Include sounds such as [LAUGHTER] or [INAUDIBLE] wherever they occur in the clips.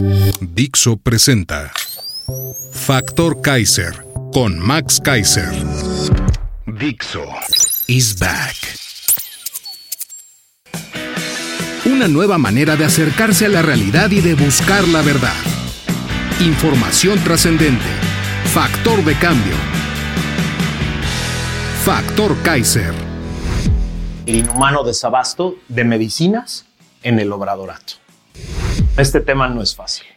Dixo presenta Factor Kaiser con Max Kaiser. Dixo is back. Una nueva manera de acercarse a la realidad y de buscar la verdad. Información trascendente. Factor de cambio. Factor Kaiser. El inhumano desabasto de medicinas en el obradorato. Este tema no es fácil,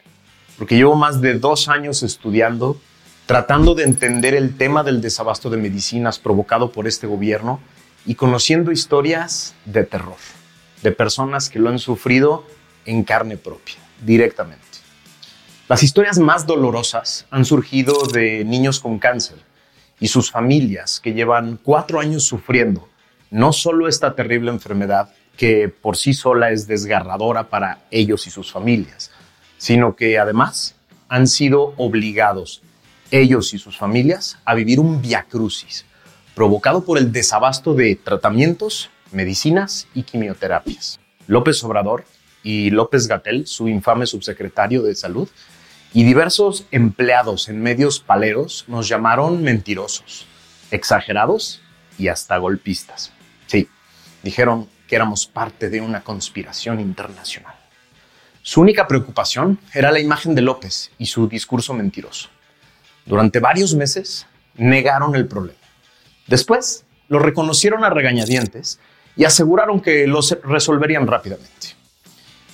porque llevo más de dos años estudiando, tratando de entender el tema del desabasto de medicinas provocado por este gobierno y conociendo historias de terror, de personas que lo han sufrido en carne propia, directamente. Las historias más dolorosas han surgido de niños con cáncer y sus familias que llevan cuatro años sufriendo no solo esta terrible enfermedad, que por sí sola es desgarradora para ellos y sus familias, sino que además han sido obligados ellos y sus familias a vivir un viacrucis provocado por el desabasto de tratamientos, medicinas y quimioterapias. López Obrador y López Gatel, su infame subsecretario de Salud, y diversos empleados en medios paleros nos llamaron mentirosos, exagerados y hasta golpistas. Sí, dijeron éramos parte de una conspiración internacional. Su única preocupación era la imagen de López y su discurso mentiroso. Durante varios meses negaron el problema. Después lo reconocieron a regañadientes y aseguraron que lo resolverían rápidamente.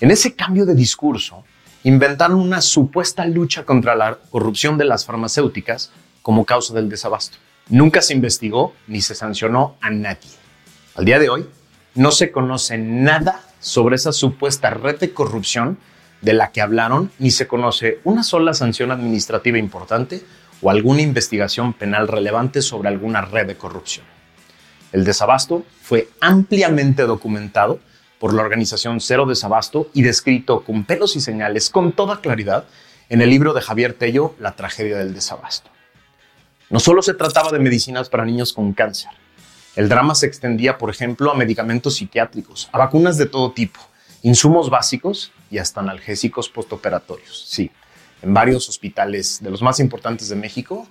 En ese cambio de discurso, inventaron una supuesta lucha contra la corrupción de las farmacéuticas como causa del desabasto. Nunca se investigó ni se sancionó a nadie. Al día de hoy, no se conoce nada sobre esa supuesta red de corrupción de la que hablaron, ni se conoce una sola sanción administrativa importante o alguna investigación penal relevante sobre alguna red de corrupción. El desabasto fue ampliamente documentado por la organización Cero Desabasto y descrito con pelos y señales con toda claridad en el libro de Javier Tello, La tragedia del desabasto. No solo se trataba de medicinas para niños con cáncer, el drama se extendía, por ejemplo, a medicamentos psiquiátricos, a vacunas de todo tipo, insumos básicos y hasta analgésicos postoperatorios. Sí, en varios hospitales de los más importantes de México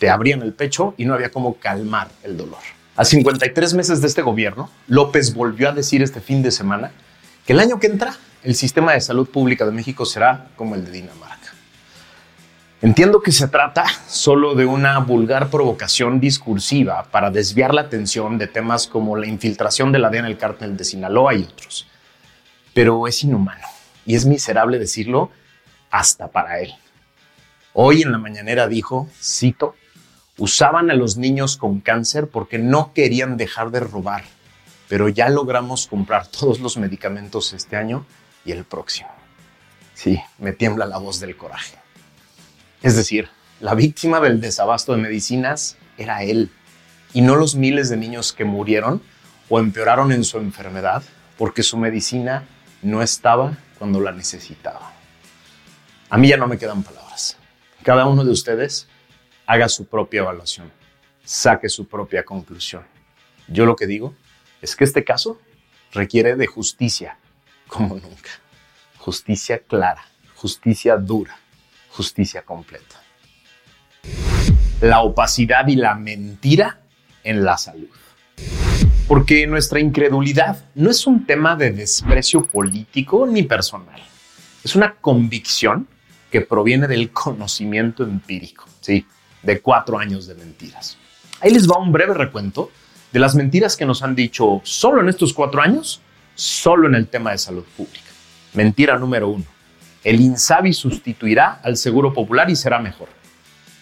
te abrían el pecho y no había cómo calmar el dolor. A 53 meses de este gobierno, López volvió a decir este fin de semana que el año que entra el sistema de salud pública de México será como el de Dinamarca. Entiendo que se trata solo de una vulgar provocación discursiva para desviar la atención de temas como la infiltración de la DEA en el cártel de Sinaloa y otros. Pero es inhumano y es miserable decirlo hasta para él. Hoy en la mañanera dijo, cito, usaban a los niños con cáncer porque no querían dejar de robar, pero ya logramos comprar todos los medicamentos este año y el próximo. Sí, me tiembla la voz del coraje. Es decir, la víctima del desabasto de medicinas era él y no los miles de niños que murieron o empeoraron en su enfermedad porque su medicina no estaba cuando la necesitaba. A mí ya no me quedan palabras. Cada uno de ustedes haga su propia evaluación, saque su propia conclusión. Yo lo que digo es que este caso requiere de justicia como nunca. Justicia clara, justicia dura justicia completa. La opacidad y la mentira en la salud. Porque nuestra incredulidad no es un tema de desprecio político ni personal. Es una convicción que proviene del conocimiento empírico, sí, de cuatro años de mentiras. Ahí les va un breve recuento de las mentiras que nos han dicho solo en estos cuatro años, solo en el tema de salud pública. Mentira número uno. El INSABI sustituirá al Seguro Popular y será mejor.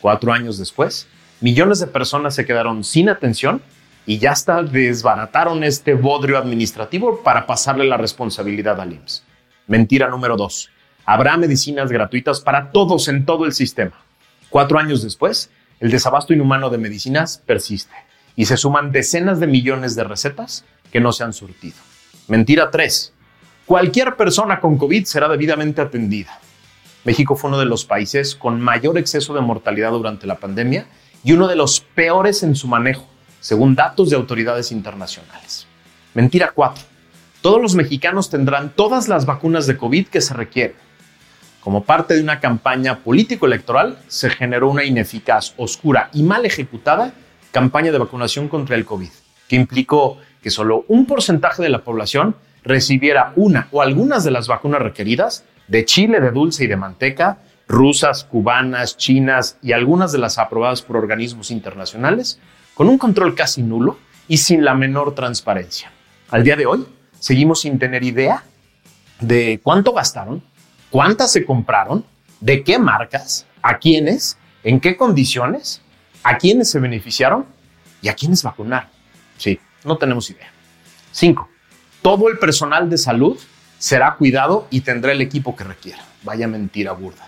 Cuatro años después, millones de personas se quedaron sin atención y ya hasta desbarataron este bodrio administrativo para pasarle la responsabilidad al IMSS. Mentira número dos. Habrá medicinas gratuitas para todos en todo el sistema. Cuatro años después, el desabasto inhumano de medicinas persiste y se suman decenas de millones de recetas que no se han surtido. Mentira 3. Cualquier persona con COVID será debidamente atendida. México fue uno de los países con mayor exceso de mortalidad durante la pandemia y uno de los peores en su manejo, según datos de autoridades internacionales. Mentira 4. Todos los mexicanos tendrán todas las vacunas de COVID que se requieren. Como parte de una campaña político-electoral, se generó una ineficaz, oscura y mal ejecutada campaña de vacunación contra el COVID, que implicó que solo un porcentaje de la población recibiera una o algunas de las vacunas requeridas de chile de dulce y de manteca, rusas, cubanas, chinas y algunas de las aprobadas por organismos internacionales, con un control casi nulo y sin la menor transparencia. Al día de hoy, seguimos sin tener idea de cuánto gastaron, cuántas se compraron, de qué marcas, a quiénes, en qué condiciones, a quiénes se beneficiaron y a quiénes vacunaron. Sí, no tenemos idea. Cinco, todo el personal de salud será cuidado y tendrá el equipo que requiera. Vaya mentira burda.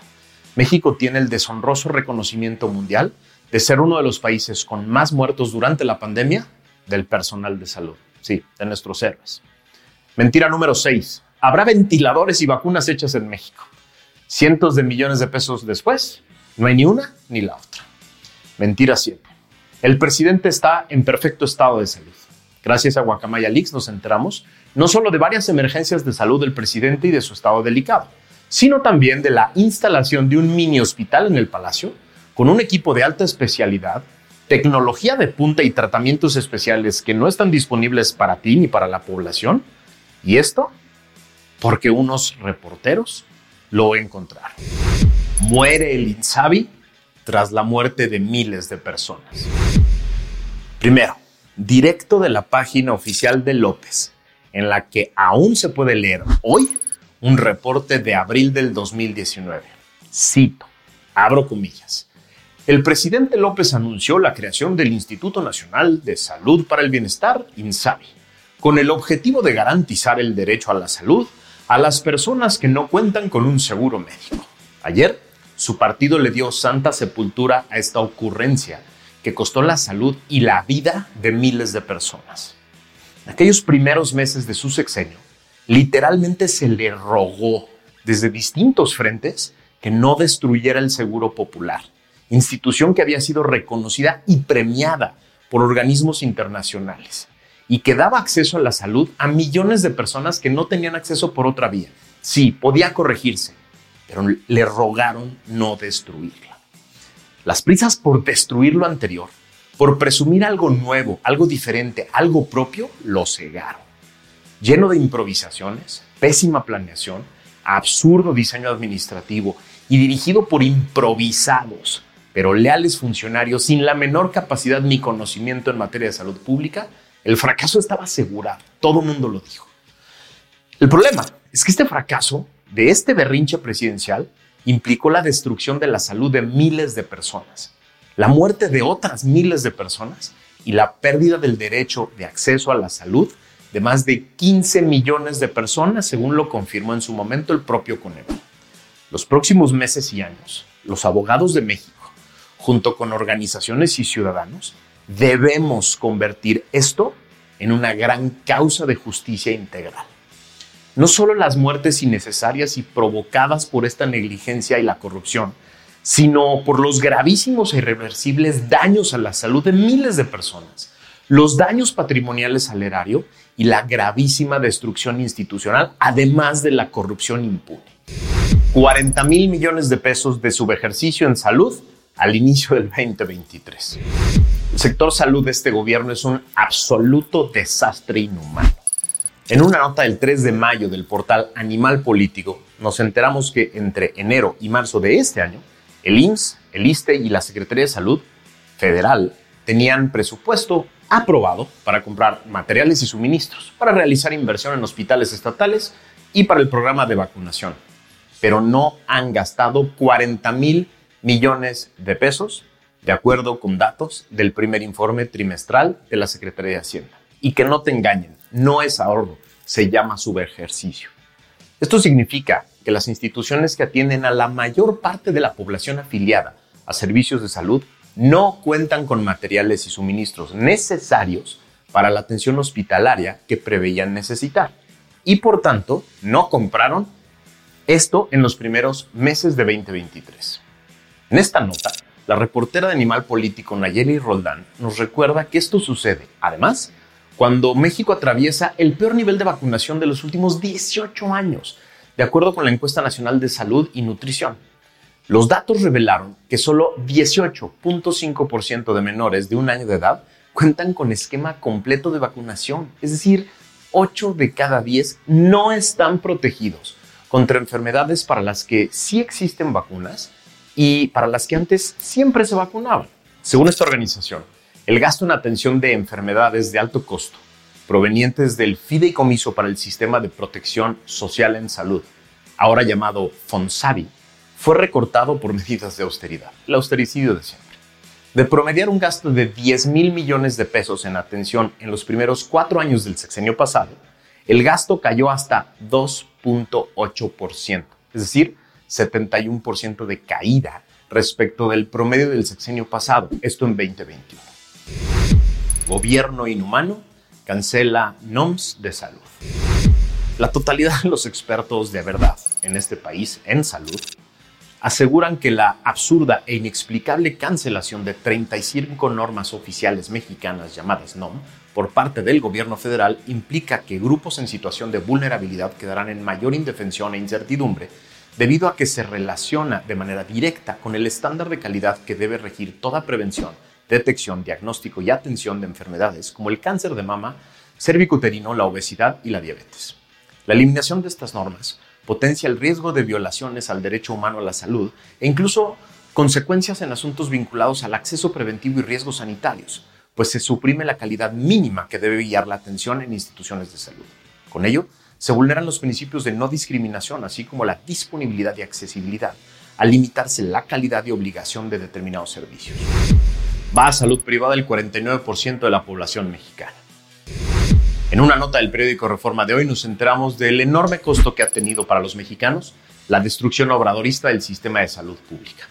México tiene el deshonroso reconocimiento mundial de ser uno de los países con más muertos durante la pandemia del personal de salud. Sí, de nuestros héroes. Mentira número 6 habrá ventiladores y vacunas hechas en México. Cientos de millones de pesos después, no hay ni una ni la otra. Mentira 7. El presidente está en perfecto estado de salud. Gracias a Guacamaya Leaks nos enteramos no solo de varias emergencias de salud del presidente y de su estado delicado, sino también de la instalación de un mini hospital en el Palacio con un equipo de alta especialidad, tecnología de punta y tratamientos especiales que no están disponibles para ti ni para la población. Y esto porque unos reporteros lo encontraron. Muere el Insabi tras la muerte de miles de personas. Primero, directo de la página oficial de López, en la que aún se puede leer hoy un reporte de abril del 2019. Cito, abro comillas. El presidente López anunció la creación del Instituto Nacional de Salud para el Bienestar, INSABI, con el objetivo de garantizar el derecho a la salud a las personas que no cuentan con un seguro médico. Ayer, su partido le dio santa sepultura a esta ocurrencia que costó la salud y la vida de miles de personas. En aquellos primeros meses de su sexenio, literalmente se le rogó desde distintos frentes que no destruyera el seguro popular, institución que había sido reconocida y premiada por organismos internacionales y que daba acceso a la salud a millones de personas que no tenían acceso por otra vía. Sí, podía corregirse, pero le rogaron no destruirla. Las prisas por destruir lo anterior, por presumir algo nuevo, algo diferente, algo propio, lo cegaron. Lleno de improvisaciones, pésima planeación, absurdo diseño administrativo y dirigido por improvisados, pero leales funcionarios sin la menor capacidad ni conocimiento en materia de salud pública, el fracaso estaba asegurado, todo el mundo lo dijo. El problema es que este fracaso de este berrinche presidencial implicó la destrucción de la salud de miles de personas, la muerte de otras miles de personas y la pérdida del derecho de acceso a la salud de más de 15 millones de personas, según lo confirmó en su momento el propio Coneval. Los próximos meses y años, los abogados de México, junto con organizaciones y ciudadanos, debemos convertir esto en una gran causa de justicia integral. No solo las muertes innecesarias y provocadas por esta negligencia y la corrupción, sino por los gravísimos e irreversibles daños a la salud de miles de personas, los daños patrimoniales al erario y la gravísima destrucción institucional, además de la corrupción impune. 40 mil millones de pesos de subejercicio en salud al inicio del 2023. El sector salud de este gobierno es un absoluto desastre inhumano. En una nota del 3 de mayo del portal Animal Político, nos enteramos que entre enero y marzo de este año, el IMSS, el ISTE y la Secretaría de Salud Federal tenían presupuesto aprobado para comprar materiales y suministros, para realizar inversión en hospitales estatales y para el programa de vacunación. Pero no han gastado 40 mil millones de pesos de acuerdo con datos del primer informe trimestral de la Secretaría de Hacienda. Y que no te engañen, no es ahorro, se llama subejercicio. Esto significa que las instituciones que atienden a la mayor parte de la población afiliada a servicios de salud no cuentan con materiales y suministros necesarios para la atención hospitalaria que preveían necesitar y por tanto no compraron esto en los primeros meses de 2023. En esta nota, la reportera de Animal Político Nayeli Roldán nos recuerda que esto sucede, además, cuando México atraviesa el peor nivel de vacunación de los últimos 18 años, de acuerdo con la encuesta nacional de salud y nutrición. Los datos revelaron que solo 18.5% de menores de un año de edad cuentan con esquema completo de vacunación, es decir, 8 de cada 10 no están protegidos contra enfermedades para las que sí existen vacunas y para las que antes siempre se vacunaban. Según esta organización, el gasto en atención de enfermedades de alto costo provenientes del Fideicomiso para el Sistema de Protección Social en Salud, ahora llamado FONSAVI, fue recortado por [LAUGHS] medidas de austeridad, el austericidio de siempre. De promediar un gasto de 10 mil millones de pesos en atención en los primeros cuatro años del sexenio pasado, el gasto cayó hasta 2.8%, es decir, 71% de caída respecto del promedio del sexenio pasado, esto en 2021. Gobierno inhumano cancela NOMS de salud. La totalidad de los expertos de verdad en este país en salud aseguran que la absurda e inexplicable cancelación de 35 normas oficiales mexicanas llamadas NOM por parte del gobierno federal implica que grupos en situación de vulnerabilidad quedarán en mayor indefensión e incertidumbre debido a que se relaciona de manera directa con el estándar de calidad que debe regir toda prevención, detección, diagnóstico y atención de enfermedades como el cáncer de mama, cervicuterino, la obesidad y la diabetes. La eliminación de estas normas potencia el riesgo de violaciones al derecho humano a la salud e incluso consecuencias en asuntos vinculados al acceso preventivo y riesgos sanitarios, pues se suprime la calidad mínima que debe guiar la atención en instituciones de salud. Con ello, se vulneran los principios de no discriminación, así como la disponibilidad y accesibilidad, al limitarse la calidad y obligación de determinados servicios. Va a salud privada el 49% de la población mexicana. En una nota del periódico Reforma de hoy nos enteramos del enorme costo que ha tenido para los mexicanos la destrucción obradorista del sistema de salud pública.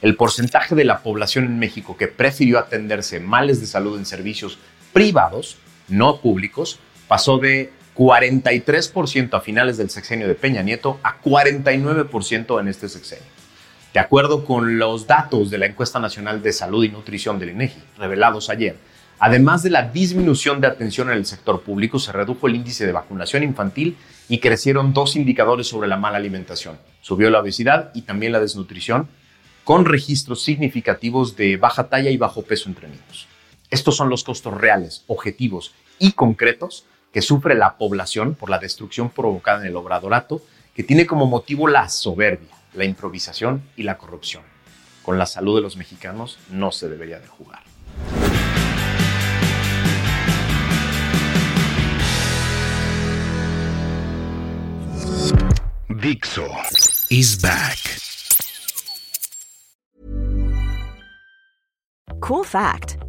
El porcentaje de la población en México que prefirió atenderse males de salud en servicios privados, no públicos, pasó de 43% a finales del sexenio de Peña Nieto a 49% en este sexenio. De acuerdo con los datos de la Encuesta Nacional de Salud y Nutrición del INEGI, revelados ayer, Además de la disminución de atención en el sector público, se redujo el índice de vacunación infantil y crecieron dos indicadores sobre la mala alimentación. Subió la obesidad y también la desnutrición, con registros significativos de baja talla y bajo peso entre niños. Estos son los costos reales, objetivos y concretos que sufre la población por la destrucción provocada en el obradorato, que tiene como motivo la soberbia, la improvisación y la corrupción. Con la salud de los mexicanos no se debería de jugar. Dixo is back. Cool fact